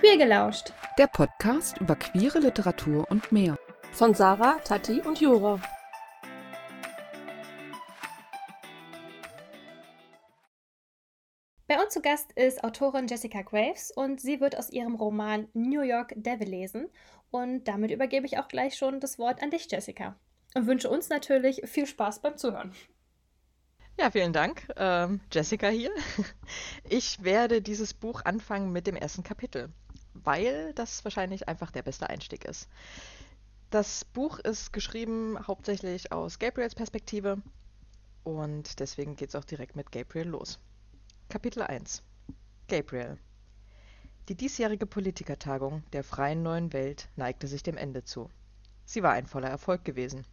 Queer gelauscht. Der Podcast über queere Literatur und mehr. Von Sarah, Tati und Jura. Bei uns zu Gast ist Autorin Jessica Graves und sie wird aus ihrem Roman New York Devil lesen. Und damit übergebe ich auch gleich schon das Wort an dich, Jessica. Und wünsche uns natürlich viel Spaß beim Zuhören. Ja, vielen Dank. Ähm, Jessica hier. Ich werde dieses Buch anfangen mit dem ersten Kapitel, weil das wahrscheinlich einfach der beste Einstieg ist. Das Buch ist geschrieben hauptsächlich aus Gabriels Perspektive und deswegen geht es auch direkt mit Gabriel los. Kapitel 1 Gabriel Die diesjährige Politikertagung der Freien Neuen Welt neigte sich dem Ende zu. Sie war ein voller Erfolg gewesen.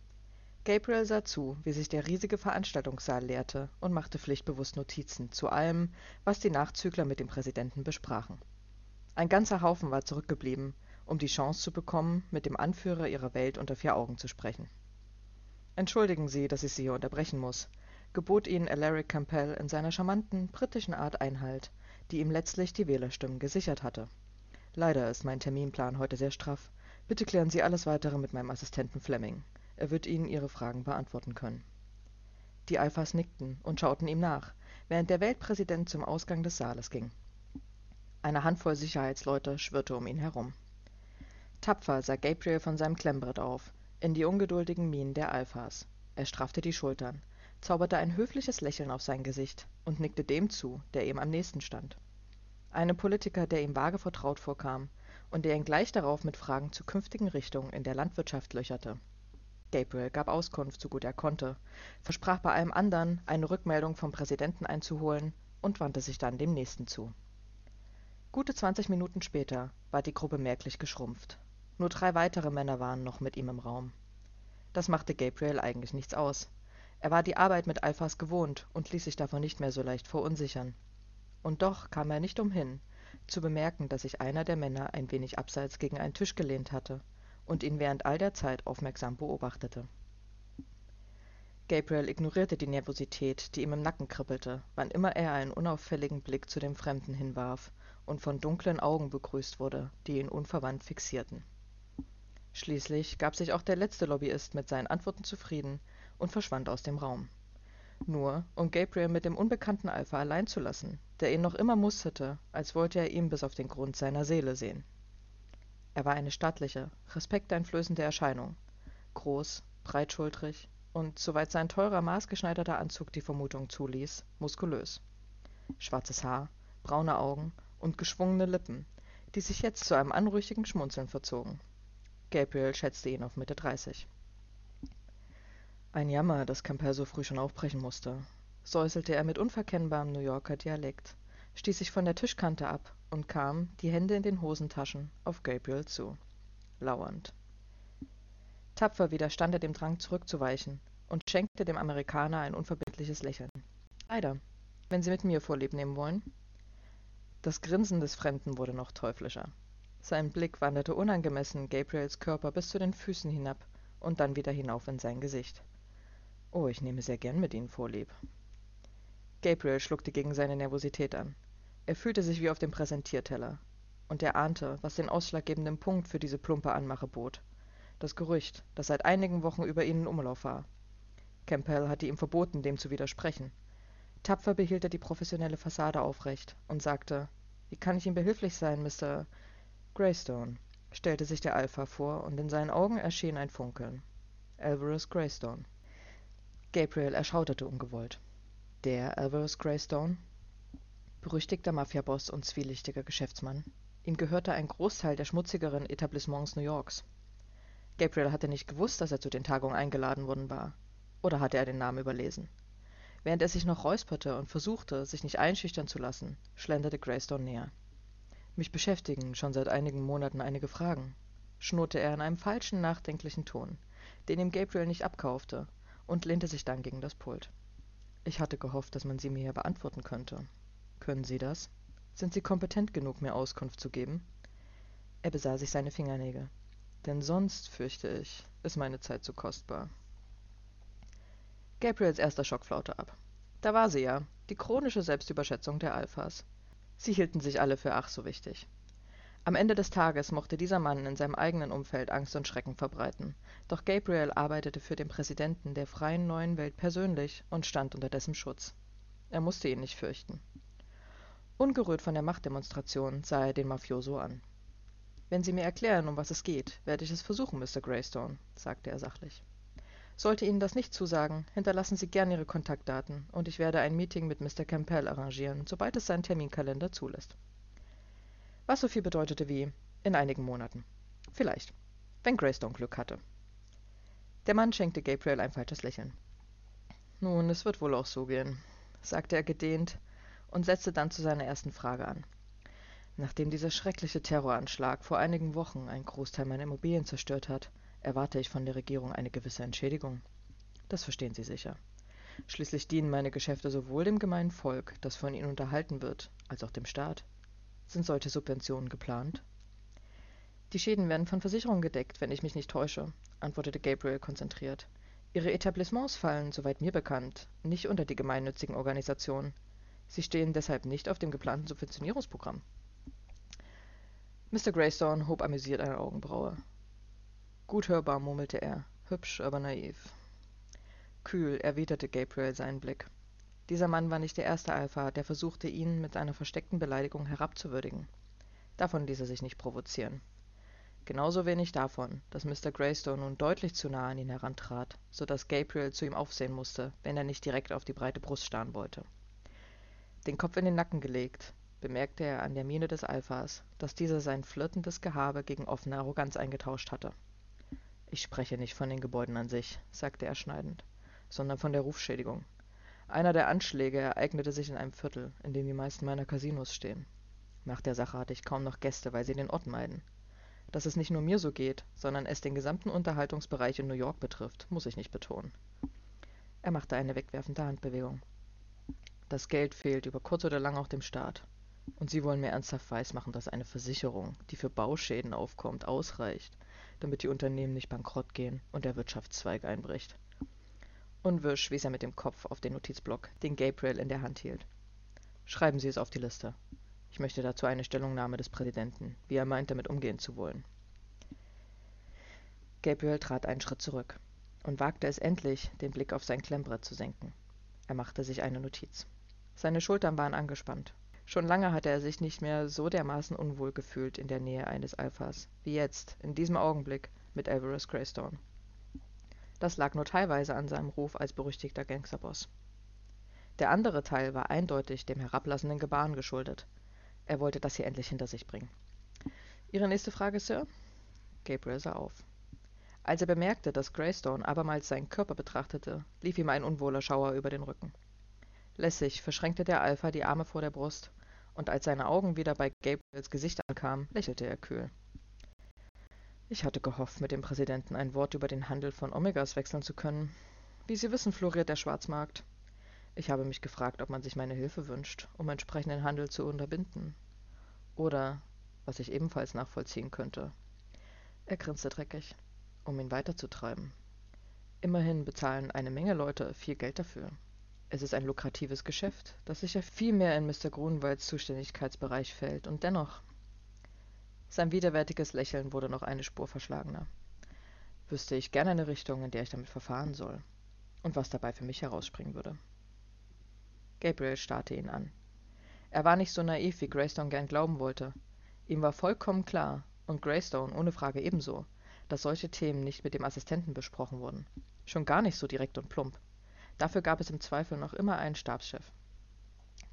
Gabriel sah zu, wie sich der riesige Veranstaltungssaal leerte und machte pflichtbewusst Notizen zu allem, was die Nachzügler mit dem Präsidenten besprachen. Ein ganzer Haufen war zurückgeblieben, um die Chance zu bekommen, mit dem Anführer ihrer Welt unter vier Augen zu sprechen. Entschuldigen Sie, dass ich Sie hier unterbrechen muss, gebot ihnen Alaric Campbell in seiner charmanten, britischen Art Einhalt, die ihm letztlich die Wählerstimmen gesichert hatte. Leider ist mein Terminplan heute sehr straff. Bitte klären Sie alles weitere mit meinem Assistenten Fleming. Er wird Ihnen Ihre Fragen beantworten können. Die Alphas nickten und schauten ihm nach, während der Weltpräsident zum Ausgang des Saales ging. Eine Handvoll Sicherheitsleute schwirrte um ihn herum. Tapfer sah Gabriel von seinem Klemmbrett auf, in die ungeduldigen Mienen der Alphas. Er straffte die Schultern, zauberte ein höfliches Lächeln auf sein Gesicht und nickte dem zu, der ihm am nächsten stand. Einem Politiker, der ihm vage vertraut vorkam und der ihn gleich darauf mit Fragen zu künftigen Richtungen in der Landwirtschaft löcherte. Gabriel gab Auskunft, so gut er konnte, versprach bei allem anderen, eine Rückmeldung vom Präsidenten einzuholen und wandte sich dann dem nächsten zu. Gute zwanzig Minuten später war die Gruppe merklich geschrumpft. Nur drei weitere Männer waren noch mit ihm im Raum. Das machte Gabriel eigentlich nichts aus. Er war die Arbeit mit Alphas gewohnt und ließ sich davon nicht mehr so leicht verunsichern. Und doch kam er nicht umhin, zu bemerken, dass sich einer der Männer ein wenig abseits gegen einen Tisch gelehnt hatte und ihn während all der Zeit aufmerksam beobachtete. Gabriel ignorierte die Nervosität, die ihm im Nacken kribbelte, wann immer er einen unauffälligen Blick zu dem Fremden hinwarf und von dunklen Augen begrüßt wurde, die ihn unverwandt fixierten. Schließlich gab sich auch der letzte Lobbyist mit seinen Antworten zufrieden und verschwand aus dem Raum. Nur, um Gabriel mit dem unbekannten Alpha allein zu lassen, der ihn noch immer musterte, als wollte er ihm bis auf den Grund seiner Seele sehen. Er war eine stattliche, respekteinflößende Erscheinung, groß, breitschultrig und, soweit sein teurer maßgeschneiderter Anzug die Vermutung zuließ, muskulös. Schwarzes Haar, braune Augen und geschwungene Lippen, die sich jetzt zu einem anrüchigen Schmunzeln verzogen. Gabriel schätzte ihn auf Mitte dreißig. Ein Jammer, dass Campbell so früh schon aufbrechen musste, säuselte er mit unverkennbarem New Yorker Dialekt stieß sich von der Tischkante ab und kam, die Hände in den Hosentaschen, auf Gabriel zu, lauernd. Tapfer widerstand er dem Drang zurückzuweichen und schenkte dem Amerikaner ein unverbindliches Lächeln. Leider, wenn Sie mit mir Vorlieb nehmen wollen. Das Grinsen des Fremden wurde noch teuflischer. Sein Blick wanderte unangemessen Gabriels Körper bis zu den Füßen hinab und dann wieder hinauf in sein Gesicht. Oh, ich nehme sehr gern mit Ihnen Vorlieb. Gabriel schluckte gegen seine Nervosität an. Er fühlte sich wie auf dem Präsentierteller. Und er ahnte, was den ausschlaggebenden Punkt für diese plumpe Anmache bot. Das Gerücht, das seit einigen Wochen über ihn in Umlauf war. Campbell hatte ihm verboten, dem zu widersprechen. Tapfer behielt er die professionelle Fassade aufrecht und sagte, wie kann ich Ihnen behilflich sein, Mr. Greystone, stellte sich der Alpha vor, und in seinen Augen erschien ein Funkeln. Alvarez Greystone. Gabriel erschauderte ungewollt. Der Alvarez Greystone? berüchtigter Mafiaboss und zwielichtiger Geschäftsmann. Ihm gehörte ein Großteil der schmutzigeren Etablissements New Yorks. Gabriel hatte nicht gewusst, dass er zu den Tagungen eingeladen worden war. Oder hatte er den Namen überlesen? Während er sich noch räusperte und versuchte, sich nicht einschüchtern zu lassen, schlenderte Greystone näher. Mich beschäftigen schon seit einigen Monaten einige Fragen, schnurrte er in einem falschen, nachdenklichen Ton, den ihm Gabriel nicht abkaufte, und lehnte sich dann gegen das Pult. Ich hatte gehofft, dass man sie mir hier beantworten könnte. Können Sie das? Sind Sie kompetent genug, mir Auskunft zu geben? Er besah sich seine Fingernägel. Denn sonst, fürchte ich, ist meine Zeit zu kostbar. Gabriels erster Schock flaute ab. Da war sie ja, die chronische Selbstüberschätzung der Alphas. Sie hielten sich alle für ach so wichtig. Am Ende des Tages mochte dieser Mann in seinem eigenen Umfeld Angst und Schrecken verbreiten. Doch Gabriel arbeitete für den Präsidenten der freien neuen Welt persönlich und stand unter dessen Schutz. Er musste ihn nicht fürchten. Ungerührt von der Machtdemonstration sah er den Mafioso an. Wenn Sie mir erklären, um was es geht, werde ich es versuchen, Mr. Greystone, sagte er sachlich. Sollte Ihnen das nicht zusagen, hinterlassen Sie gern Ihre Kontaktdaten und ich werde ein Meeting mit Mr. Campbell arrangieren, sobald es sein Terminkalender zulässt was so viel bedeutete wie in einigen Monaten. Vielleicht, wenn Greystone Glück hatte. Der Mann schenkte Gabriel ein falsches Lächeln. Nun, es wird wohl auch so gehen, sagte er gedehnt und setzte dann zu seiner ersten Frage an. Nachdem dieser schreckliche Terroranschlag vor einigen Wochen einen Großteil meiner Immobilien zerstört hat, erwarte ich von der Regierung eine gewisse Entschädigung. Das verstehen Sie sicher. Schließlich dienen meine Geschäfte sowohl dem gemeinen Volk, das von ihnen unterhalten wird, als auch dem Staat. Sind solche Subventionen geplant? Die Schäden werden von Versicherungen gedeckt, wenn ich mich nicht täusche, antwortete Gabriel konzentriert. Ihre Etablissements fallen, soweit mir bekannt, nicht unter die gemeinnützigen Organisationen. Sie stehen deshalb nicht auf dem geplanten Subventionierungsprogramm. Mr. Greystone hob amüsiert eine Augenbraue. Gut hörbar, murmelte er, hübsch, aber naiv. Kühl erwiderte Gabriel seinen Blick. Dieser Mann war nicht der erste Alpha, der versuchte, ihn mit einer versteckten Beleidigung herabzuwürdigen. Davon ließ er sich nicht provozieren. Genauso wenig davon, dass Mr. Greystone nun deutlich zu nah an ihn herantrat, so dass Gabriel zu ihm aufsehen musste, wenn er nicht direkt auf die breite Brust starren wollte. Den Kopf in den Nacken gelegt, bemerkte er an der Miene des Alphas, dass dieser sein flirtendes Gehabe gegen offene Arroganz eingetauscht hatte. Ich spreche nicht von den Gebäuden an sich, sagte er schneidend, sondern von der Rufschädigung. Einer der Anschläge ereignete sich in einem Viertel, in dem die meisten meiner Casinos stehen. Nach der Sache hatte ich kaum noch Gäste, weil sie den Ort meiden. Dass es nicht nur mir so geht, sondern es den gesamten Unterhaltungsbereich in New York betrifft, muss ich nicht betonen. Er machte eine wegwerfende Handbewegung. Das Geld fehlt über kurz oder lang auch dem Staat. Und Sie wollen mir ernsthaft weismachen, dass eine Versicherung, die für Bauschäden aufkommt, ausreicht, damit die Unternehmen nicht bankrott gehen und der Wirtschaftszweig einbricht. Unwirsch wies er mit dem Kopf auf den Notizblock, den Gabriel in der Hand hielt. Schreiben Sie es auf die Liste. Ich möchte dazu eine Stellungnahme des Präsidenten, wie er meint, damit umgehen zu wollen. Gabriel trat einen Schritt zurück und wagte es endlich, den Blick auf sein Klemmbrett zu senken. Er machte sich eine Notiz. Seine Schultern waren angespannt. Schon lange hatte er sich nicht mehr so dermaßen unwohl gefühlt in der Nähe eines Alphas, wie jetzt, in diesem Augenblick, mit Alvarez Greystone. Das lag nur teilweise an seinem Ruf als berüchtigter Gangsterboss. Der andere Teil war eindeutig dem herablassenden Gebaren geschuldet. Er wollte das hier endlich hinter sich bringen. Ihre nächste Frage, Sir? Gabriel sah auf. Als er bemerkte, dass Greystone abermals seinen Körper betrachtete, lief ihm ein unwohler Schauer über den Rücken. Lässig verschränkte der Alpha die Arme vor der Brust, und als seine Augen wieder bei Gabriels Gesicht ankamen, lächelte er kühl. Ich hatte gehofft, mit dem Präsidenten ein Wort über den Handel von Omegas wechseln zu können. Wie Sie wissen, floriert der Schwarzmarkt. Ich habe mich gefragt, ob man sich meine Hilfe wünscht, um entsprechenden Handel zu unterbinden. Oder, was ich ebenfalls nachvollziehen könnte. Er grinste dreckig, um ihn weiterzutreiben. Immerhin bezahlen eine Menge Leute viel Geld dafür. Es ist ein lukratives Geschäft, das sicher viel mehr in Mr. Grunwalds Zuständigkeitsbereich fällt, und dennoch sein widerwärtiges Lächeln wurde noch eine Spur verschlagener. Wüsste ich gern eine Richtung, in der ich damit verfahren soll. Und was dabei für mich herausspringen würde. Gabriel starrte ihn an. Er war nicht so naiv, wie Greystone gern glauben wollte. Ihm war vollkommen klar, und Greystone ohne Frage ebenso, dass solche Themen nicht mit dem Assistenten besprochen wurden. Schon gar nicht so direkt und plump. Dafür gab es im Zweifel noch immer einen Stabschef.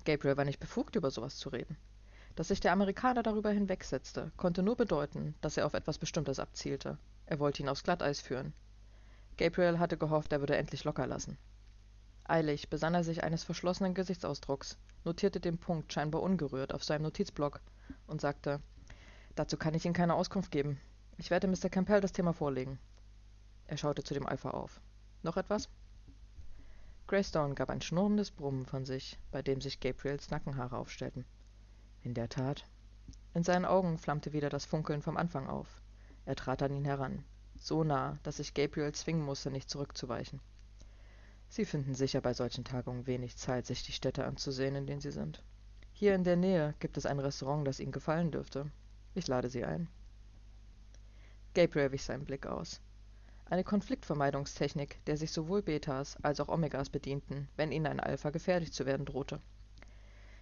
Gabriel war nicht befugt, über sowas zu reden. Dass sich der Amerikaner darüber hinwegsetzte, konnte nur bedeuten, dass er auf etwas Bestimmtes abzielte. Er wollte ihn aufs Glatteis führen. Gabriel hatte gehofft, er würde endlich locker lassen. Eilig besann er sich eines verschlossenen Gesichtsausdrucks, notierte den Punkt scheinbar ungerührt auf seinem Notizblock und sagte, dazu kann ich Ihnen keine Auskunft geben. Ich werde Mr. Campbell das Thema vorlegen. Er schaute zu dem Alpha auf. Noch etwas? Greystone gab ein schnurrendes Brummen von sich, bei dem sich Gabriels Nackenhaare aufstellten. In der Tat. In seinen Augen flammte wieder das Funkeln vom Anfang auf. Er trat an ihn heran, so nah, dass sich Gabriel zwingen musste, nicht zurückzuweichen. Sie finden sicher bei solchen Tagungen wenig Zeit, sich die Städte anzusehen, in denen Sie sind. Hier in der Nähe gibt es ein Restaurant, das Ihnen gefallen dürfte. Ich lade Sie ein. Gabriel wich seinen Blick aus. Eine Konfliktvermeidungstechnik, der sich sowohl Betas als auch Omegas bedienten, wenn ihnen ein Alpha gefährlich zu werden drohte.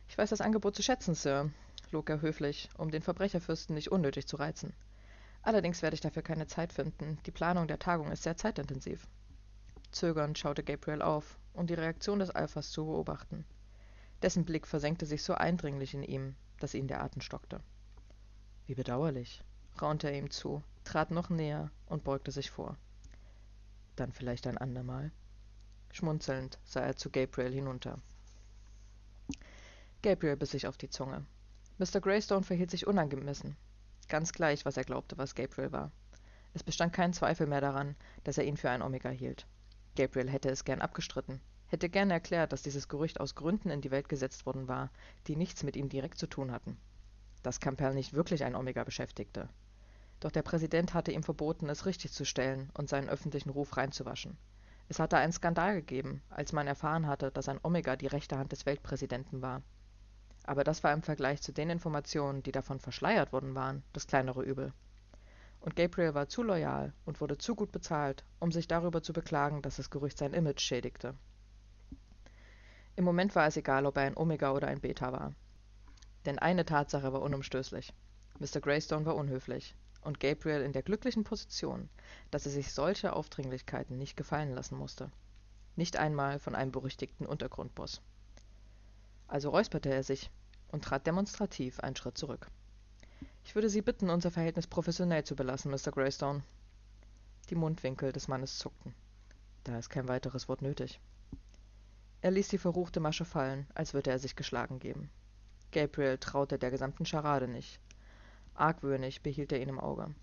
Ich weiß das Angebot zu schätzen, Sir, log er höflich, um den Verbrecherfürsten nicht unnötig zu reizen. Allerdings werde ich dafür keine Zeit finden. Die Planung der Tagung ist sehr zeitintensiv. Zögernd schaute Gabriel auf, um die Reaktion des Alphas zu beobachten. Dessen Blick versenkte sich so eindringlich in ihm, dass ihn der Atem stockte. Wie bedauerlich, raunte er ihm zu, trat noch näher und beugte sich vor. Dann vielleicht ein andermal. Schmunzelnd sah er zu Gabriel hinunter. Gabriel biss sich auf die Zunge. Mr. Greystone verhielt sich unangemessen. Ganz gleich, was er glaubte, was Gabriel war. Es bestand kein Zweifel mehr daran, dass er ihn für ein Omega hielt. Gabriel hätte es gern abgestritten, hätte gern erklärt, dass dieses Gerücht aus Gründen in die Welt gesetzt worden war, die nichts mit ihm direkt zu tun hatten. Dass Campbell nicht wirklich ein Omega beschäftigte, doch der Präsident hatte ihm verboten, es richtigzustellen und seinen öffentlichen Ruf reinzuwaschen. Es hatte einen Skandal gegeben, als man erfahren hatte, dass ein Omega die rechte Hand des Weltpräsidenten war. Aber das war im Vergleich zu den Informationen, die davon verschleiert worden waren, das kleinere Übel. Und Gabriel war zu loyal und wurde zu gut bezahlt, um sich darüber zu beklagen, dass das Gerücht sein Image schädigte. Im Moment war es egal, ob er ein Omega oder ein Beta war. Denn eine Tatsache war unumstößlich. Mr. Greystone war unhöflich, und Gabriel in der glücklichen Position, dass er sich solche Aufdringlichkeiten nicht gefallen lassen musste. Nicht einmal von einem berüchtigten Untergrundboss. Also räusperte er sich und trat demonstrativ einen Schritt zurück. Ich würde Sie bitten, unser Verhältnis professionell zu belassen, Mr. Greystone. Die Mundwinkel des Mannes zuckten. Da ist kein weiteres Wort nötig. Er ließ die verruchte Masche fallen, als würde er sich geschlagen geben. Gabriel traute der gesamten Scharade nicht, Argwöhnig behielt er ihn im Auge.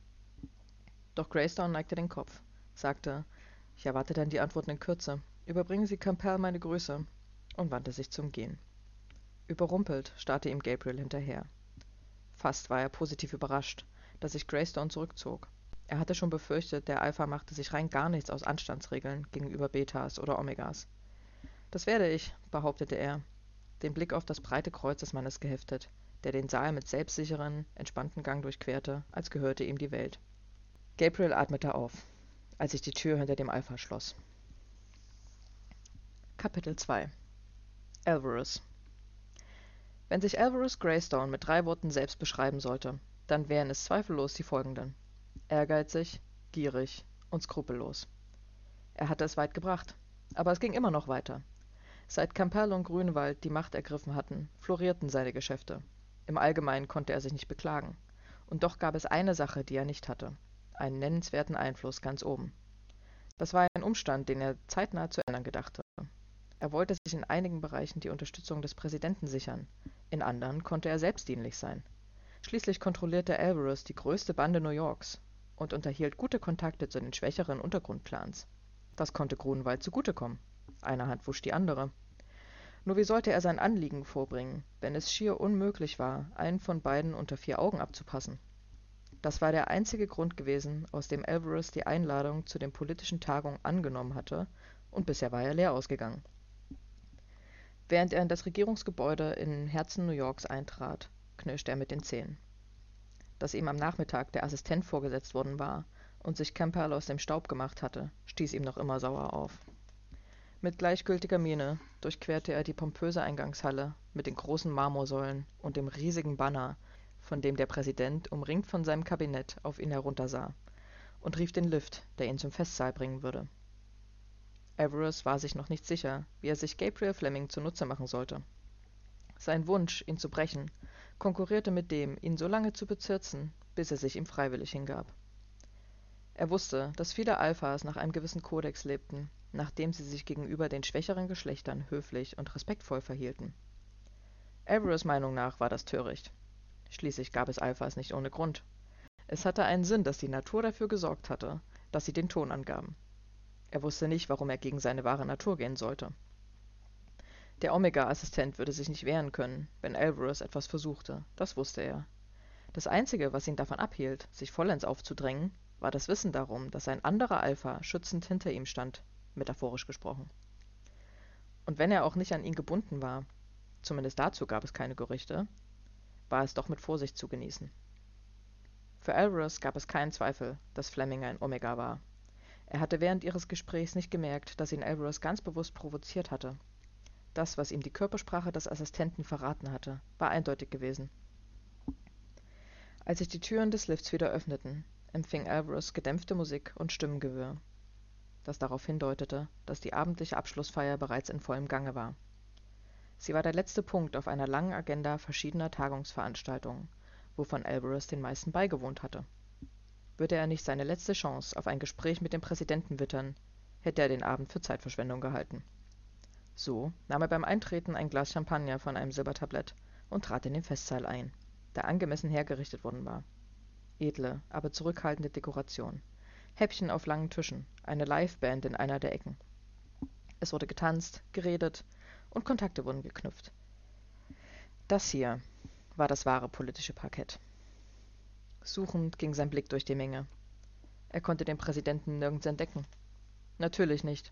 Doch Greystone neigte den Kopf, sagte, ich erwarte dann die Antworten in Kürze. Überbringen Sie Campbell meine Grüße und wandte sich zum Gehen. Überrumpelt starrte ihm Gabriel hinterher. Fast war er positiv überrascht, dass sich Greystone zurückzog. Er hatte schon befürchtet, der Alpha machte sich rein gar nichts aus Anstandsregeln gegenüber Betas oder Omegas. Das werde ich, behauptete er, den Blick auf das breite Kreuz des Mannes geheftet, der den Saal mit selbstsicheren, entspannten Gang durchquerte, als gehörte ihm die Welt. Gabriel atmete auf, als sich die Tür hinter dem Alpha schloss. Kapitel 2 Alvarez Wenn sich Alvarez Greystone mit drei Worten selbst beschreiben sollte, dann wären es zweifellos die folgenden. Ehrgeizig, gierig und skrupellos. Er hatte es weit gebracht, aber es ging immer noch weiter. Seit Campbell und Grünewald die Macht ergriffen hatten, florierten seine Geschäfte, im Allgemeinen konnte er sich nicht beklagen. Und doch gab es eine Sache, die er nicht hatte. Einen nennenswerten Einfluss ganz oben. Das war ein Umstand, den er zeitnah zu ändern gedachte. Er wollte sich in einigen Bereichen die Unterstützung des Präsidenten sichern, in anderen konnte er selbstdienlich sein. Schließlich kontrollierte Alvarez die größte Bande New Yorks und unterhielt gute Kontakte zu den schwächeren Untergrundclans. Das konnte Grunewald zugutekommen. Eine Hand wusch die andere. Nur wie sollte er sein Anliegen vorbringen, wenn es schier unmöglich war, einen von beiden unter vier Augen abzupassen? Das war der einzige Grund gewesen, aus dem Alvarez die Einladung zu den politischen Tagungen angenommen hatte, und bisher war er leer ausgegangen. Während er in das Regierungsgebäude im Herzen New Yorks eintrat, knirschte er mit den Zähnen. Dass ihm am Nachmittag der Assistent vorgesetzt worden war und sich Campbell aus dem Staub gemacht hatte, stieß ihm noch immer sauer auf. Mit gleichgültiger Miene durchquerte er die pompöse Eingangshalle mit den großen Marmorsäulen und dem riesigen Banner, von dem der Präsident, umringt von seinem Kabinett, auf ihn heruntersah, und rief den Lift, der ihn zum Festsaal bringen würde. Everest war sich noch nicht sicher, wie er sich Gabriel Fleming zunutze machen sollte. Sein Wunsch, ihn zu brechen, konkurrierte mit dem, ihn so lange zu bezirzen, bis er sich ihm freiwillig hingab. Er wusste, dass viele Alphas nach einem gewissen Kodex lebten, nachdem sie sich gegenüber den schwächeren Geschlechtern höflich und respektvoll verhielten. Alvarez Meinung nach war das töricht. Schließlich gab es Alphas nicht ohne Grund. Es hatte einen Sinn, dass die Natur dafür gesorgt hatte, dass sie den Ton angaben. Er wusste nicht, warum er gegen seine wahre Natur gehen sollte. Der Omega-Assistent würde sich nicht wehren können, wenn Alvarez etwas versuchte, das wusste er. Das Einzige, was ihn davon abhielt, sich vollends aufzudrängen, war das Wissen darum, dass ein anderer Alpha schützend hinter ihm stand, metaphorisch gesprochen. Und wenn er auch nicht an ihn gebunden war, zumindest dazu gab es keine Gerüchte, war es doch mit Vorsicht zu genießen. Für Alvarez gab es keinen Zweifel, dass Fleming ein Omega war. Er hatte während ihres Gesprächs nicht gemerkt, dass ihn Alvarez ganz bewusst provoziert hatte. Das, was ihm die Körpersprache des Assistenten verraten hatte, war eindeutig gewesen. Als sich die Türen des Lifts wieder öffneten, empfing Alvarez gedämpfte Musik und Stimmengewirr, das darauf hindeutete, dass die abendliche Abschlussfeier bereits in vollem Gange war. Sie war der letzte Punkt auf einer langen Agenda verschiedener Tagungsveranstaltungen, wovon Alvarez den meisten beigewohnt hatte. Würde er nicht seine letzte Chance auf ein Gespräch mit dem Präsidenten wittern, hätte er den Abend für Zeitverschwendung gehalten. So nahm er beim Eintreten ein Glas Champagner von einem Silbertablett und trat in den Festsaal ein, der angemessen hergerichtet worden war. Edle, aber zurückhaltende Dekoration. Häppchen auf langen Tischen, eine Liveband in einer der Ecken. Es wurde getanzt, geredet und Kontakte wurden geknüpft. Das hier war das wahre politische Parkett. Suchend ging sein Blick durch die Menge. Er konnte den Präsidenten nirgends entdecken. Natürlich nicht.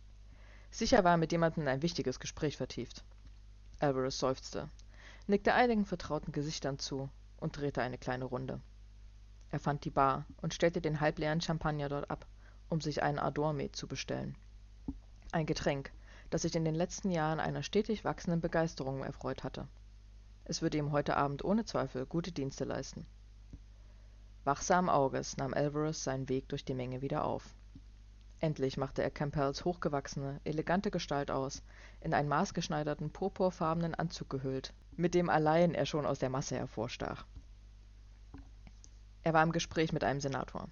Sicher war er mit jemandem ein wichtiges Gespräch vertieft. Alvarez seufzte, nickte einigen vertrauten Gesichtern zu und drehte eine kleine Runde. Er fand die Bar und stellte den halbleeren Champagner dort ab, um sich einen Ardormet zu bestellen. Ein Getränk, das sich in den letzten Jahren einer stetig wachsenden Begeisterung erfreut hatte. Es würde ihm heute Abend ohne Zweifel gute Dienste leisten. Wachsamen Auges nahm Alvarez seinen Weg durch die Menge wieder auf. Endlich machte er Campbells hochgewachsene, elegante Gestalt aus, in einen maßgeschneiderten, purpurfarbenen Anzug gehüllt, mit dem allein er schon aus der Masse hervorstach. Er war im Gespräch mit einem Senator.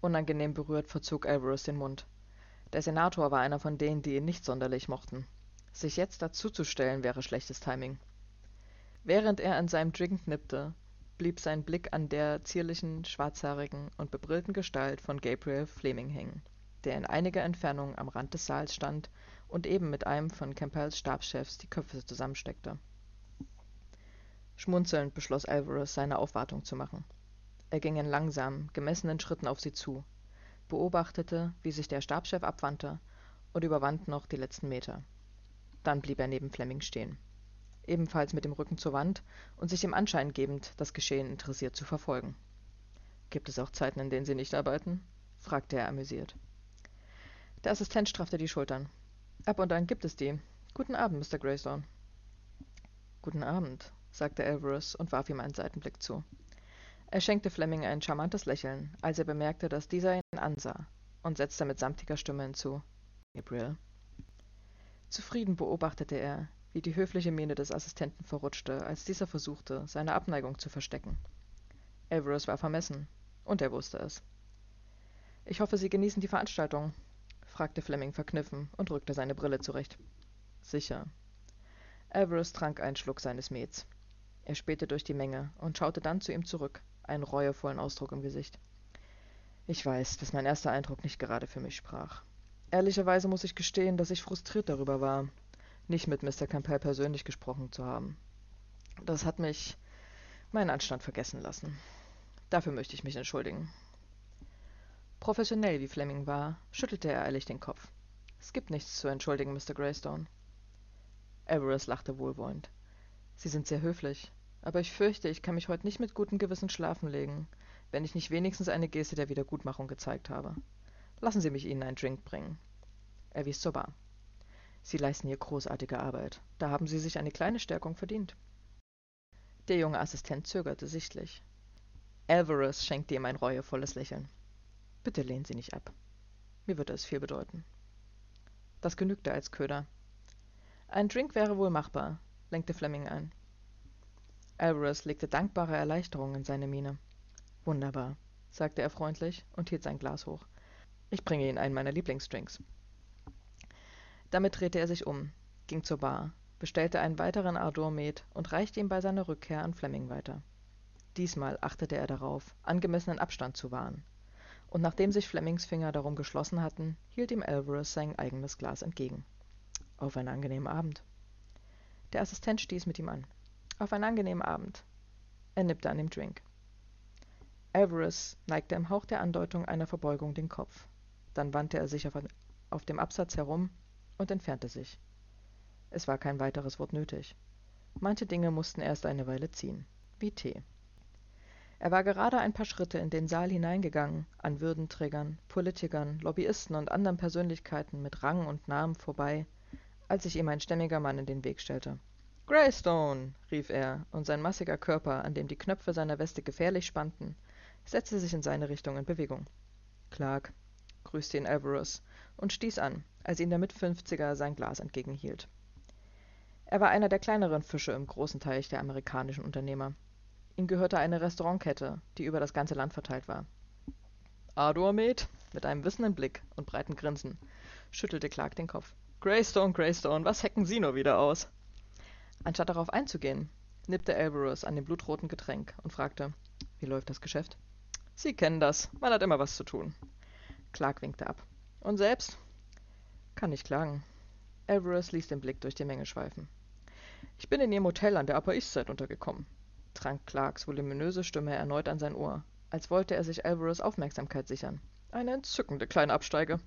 Unangenehm berührt verzog Alvarez den Mund. Der Senator war einer von denen, die ihn nicht sonderlich mochten. Sich jetzt dazuzustellen wäre schlechtes Timing. Während er an seinem Drink nippte, blieb sein Blick an der zierlichen, schwarzhaarigen und bebrillten Gestalt von Gabriel Fleming hängen, der in einiger Entfernung am Rand des Saals stand und eben mit einem von Campbells Stabschefs die Köpfe zusammensteckte. Schmunzelnd beschloss Alvarez, seine Aufwartung zu machen. Er ging in langsamen, gemessenen Schritten auf sie zu, beobachtete, wie sich der Stabschef abwandte und überwand noch die letzten Meter. Dann blieb er neben Fleming stehen ebenfalls mit dem Rücken zur Wand und sich dem Anschein gebend, das Geschehen interessiert zu verfolgen. Gibt es auch Zeiten, in denen Sie nicht arbeiten? fragte er amüsiert. Der Assistent straffte die Schultern. Ab und an gibt es die. Guten Abend, Mr. Greystone. Guten Abend, sagte Alvarez und warf ihm einen Seitenblick zu. Er schenkte Fleming ein charmantes Lächeln, als er bemerkte, dass dieser ihn ansah, und setzte mit samtiger Stimme hinzu. Gabriel. Zufrieden beobachtete er, wie die höfliche Miene des Assistenten verrutschte, als dieser versuchte, seine Abneigung zu verstecken. Alvarez war vermessen, und er wusste es. Ich hoffe, Sie genießen die Veranstaltung, fragte Fleming verkniffen und rückte seine Brille zurecht. Sicher. Alvarez trank einen Schluck seines Mets. Er spähte durch die Menge und schaute dann zu ihm zurück, einen reuevollen Ausdruck im Gesicht. Ich weiß, dass mein erster Eindruck nicht gerade für mich sprach. Ehrlicherweise muss ich gestehen, dass ich frustriert darüber war, nicht mit Mr. Campbell persönlich gesprochen zu haben. Das hat mich meinen Anstand vergessen lassen. Dafür möchte ich mich entschuldigen. Professionell wie Fleming war, schüttelte er eilig den Kopf. Es gibt nichts zu entschuldigen, Mr. Greystone. Everest lachte wohlwollend. Sie sind sehr höflich, aber ich fürchte, ich kann mich heute nicht mit gutem Gewissen schlafen legen, wenn ich nicht wenigstens eine Geste der Wiedergutmachung gezeigt habe. Lassen Sie mich Ihnen einen Drink bringen. Er wies zur Bar. Sie leisten hier großartige Arbeit. Da haben Sie sich eine kleine Stärkung verdient. Der junge Assistent zögerte sichtlich. Alvarez schenkte ihm ein reuevolles Lächeln. Bitte lehnen Sie nicht ab. Mir würde es viel bedeuten. Das genügte als Köder. Ein Drink wäre wohl machbar, lenkte Fleming ein. Alvarez legte dankbare Erleichterung in seine Miene. Wunderbar, sagte er freundlich und hielt sein Glas hoch. Ich bringe Ihnen einen meiner Lieblingsdrinks. Damit drehte er sich um, ging zur Bar, bestellte einen weiteren Ardor-Met und reichte ihn bei seiner Rückkehr an Fleming weiter. Diesmal achtete er darauf, angemessenen Abstand zu wahren, und nachdem sich Flemings Finger darum geschlossen hatten, hielt ihm Alvarez sein eigenes Glas entgegen. Auf einen angenehmen Abend. Der Assistent stieß mit ihm an. Auf einen angenehmen Abend. Er nippte an dem Drink. Alvarez neigte im Hauch der Andeutung einer Verbeugung den Kopf. Dann wandte er sich auf, auf dem Absatz herum und entfernte sich. Es war kein weiteres Wort nötig. Manche Dinge mussten erst eine Weile ziehen, wie Tee. Er war gerade ein paar Schritte in den Saal hineingegangen, an Würdenträgern, Politikern, Lobbyisten und anderen Persönlichkeiten mit Rang und Namen vorbei, als sich ihm ein stämmiger Mann in den Weg stellte. Greystone, rief er, und sein massiger Körper, an dem die Knöpfe seiner Weste gefährlich spannten, setzte sich in seine Richtung in Bewegung. Clark, grüßte ihn Alvarez und stieß an, als ihm der Mitfünfziger sein Glas entgegenhielt. Er war einer der kleineren Fische im großen Teich der amerikanischen Unternehmer. Ihm gehörte eine Restaurantkette, die über das ganze Land verteilt war. Ardor Med, mit einem wissenden Blick und breiten Grinsen, schüttelte Clark den Kopf. Greystone, Greystone, was hecken Sie nur wieder aus? Anstatt darauf einzugehen, nippte Alvarez an dem blutroten Getränk und fragte, wie läuft das Geschäft? Sie kennen das, man hat immer was zu tun. Clark winkte ab. Und selbst? Kann nicht klagen. Alvarez ließ den Blick durch die Menge schweifen. Ich bin in Ihrem Hotel an der Upper East Side untergekommen drang Clarks voluminöse Stimme erneut an sein Ohr, als wollte er sich Alvarez Aufmerksamkeit sichern. Eine entzückende kleine Absteige.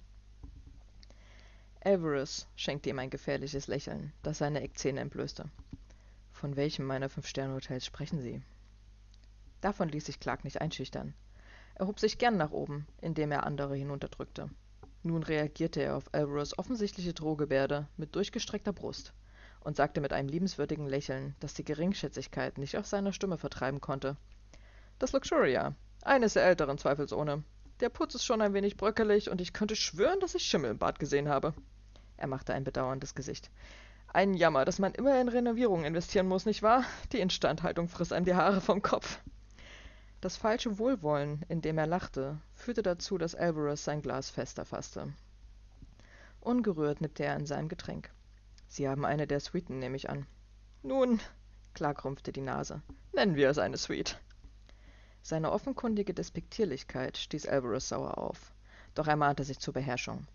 Alvarez schenkte ihm ein gefährliches Lächeln, das seine Eckzähne entblößte. Von welchem meiner Fünf-Sterne-Hotels sprechen Sie? Davon ließ sich Clark nicht einschüchtern. Er hob sich gern nach oben, indem er andere hinunterdrückte. Nun reagierte er auf Alvarez offensichtliche Drohgebärde mit durchgestreckter Brust und sagte mit einem liebenswürdigen Lächeln, das die Geringschätzigkeit nicht aus seiner Stimme vertreiben konnte. Das Luxuria. Eines der älteren, zweifelsohne. Der Putz ist schon ein wenig bröckelig und ich könnte schwören, dass ich Schimmel im Bad gesehen habe. Er machte ein bedauerndes Gesicht. Ein Jammer, dass man immer in Renovierungen investieren muss, nicht wahr? Die Instandhaltung frisst einem die Haare vom Kopf. Das falsche Wohlwollen, in dem er lachte, führte dazu, dass Alvarez sein Glas fester fasste. Ungerührt nippte er an seinem Getränk. Sie haben eine der Suiten, nehme ich an. Nun, Clark rümpfte die Nase. Nennen wir es eine Suite. Seine offenkundige Despektierlichkeit stieß Alvarez sauer auf, doch er mahnte sich zur Beherrschung.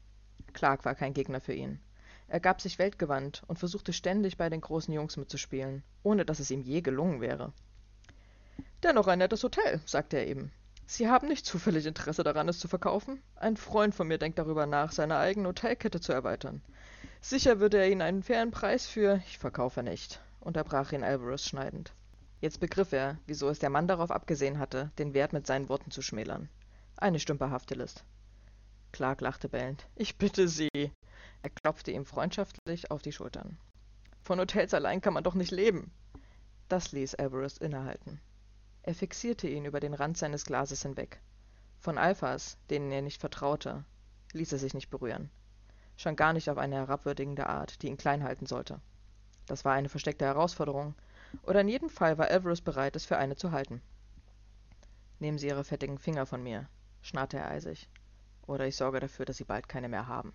Clark war kein Gegner für ihn. Er gab sich weltgewandt und versuchte ständig bei den großen Jungs mitzuspielen, ohne dass es ihm je gelungen wäre. Dennoch ein nettes Hotel, sagte er eben. Sie haben nicht zufällig Interesse daran, es zu verkaufen? Ein Freund von mir denkt darüber nach, seine eigene Hotelkette zu erweitern. Sicher würde er Ihnen einen fairen Preis für Ich verkaufe nicht, unterbrach ihn Alvarez schneidend. Jetzt begriff er, wieso es der Mann darauf abgesehen hatte, den Wert mit seinen Worten zu schmälern. Eine stümperhafte List. Clark lachte bellend. Ich bitte Sie. Er klopfte ihm freundschaftlich auf die Schultern. Von Hotels allein kann man doch nicht leben. Das ließ Alvarez innehalten. Er fixierte ihn über den Rand seines Glases hinweg. Von Alphas, denen er nicht vertraute, ließ er sich nicht berühren schon gar nicht auf eine herabwürdigende Art, die ihn klein halten sollte. Das war eine versteckte Herausforderung, oder in jedem Fall war Alvarez bereit, es für eine zu halten. Nehmen Sie Ihre fettigen Finger von mir, schnarrte er eisig, oder ich sorge dafür, dass Sie bald keine mehr haben.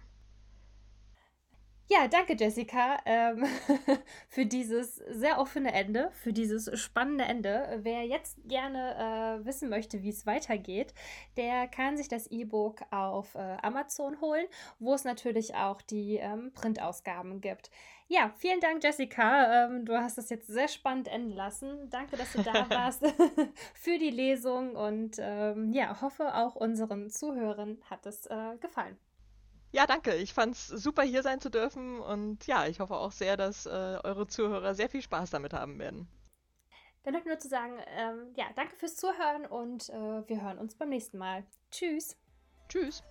Ja, danke Jessica ähm, für dieses sehr offene Ende, für dieses spannende Ende. Wer jetzt gerne äh, wissen möchte, wie es weitergeht, der kann sich das E-Book auf äh, Amazon holen, wo es natürlich auch die ähm, Printausgaben gibt. Ja, vielen Dank Jessica. Ähm, du hast es jetzt sehr spannend enden lassen. Danke, dass du da warst für die Lesung und ähm, ja, hoffe auch unseren Zuhörern hat es äh, gefallen. Ja, danke. Ich fand's super, hier sein zu dürfen. Und ja, ich hoffe auch sehr, dass äh, eure Zuhörer sehr viel Spaß damit haben werden. Dann noch nur zu sagen, ähm, ja, danke fürs Zuhören und äh, wir hören uns beim nächsten Mal. Tschüss. Tschüss.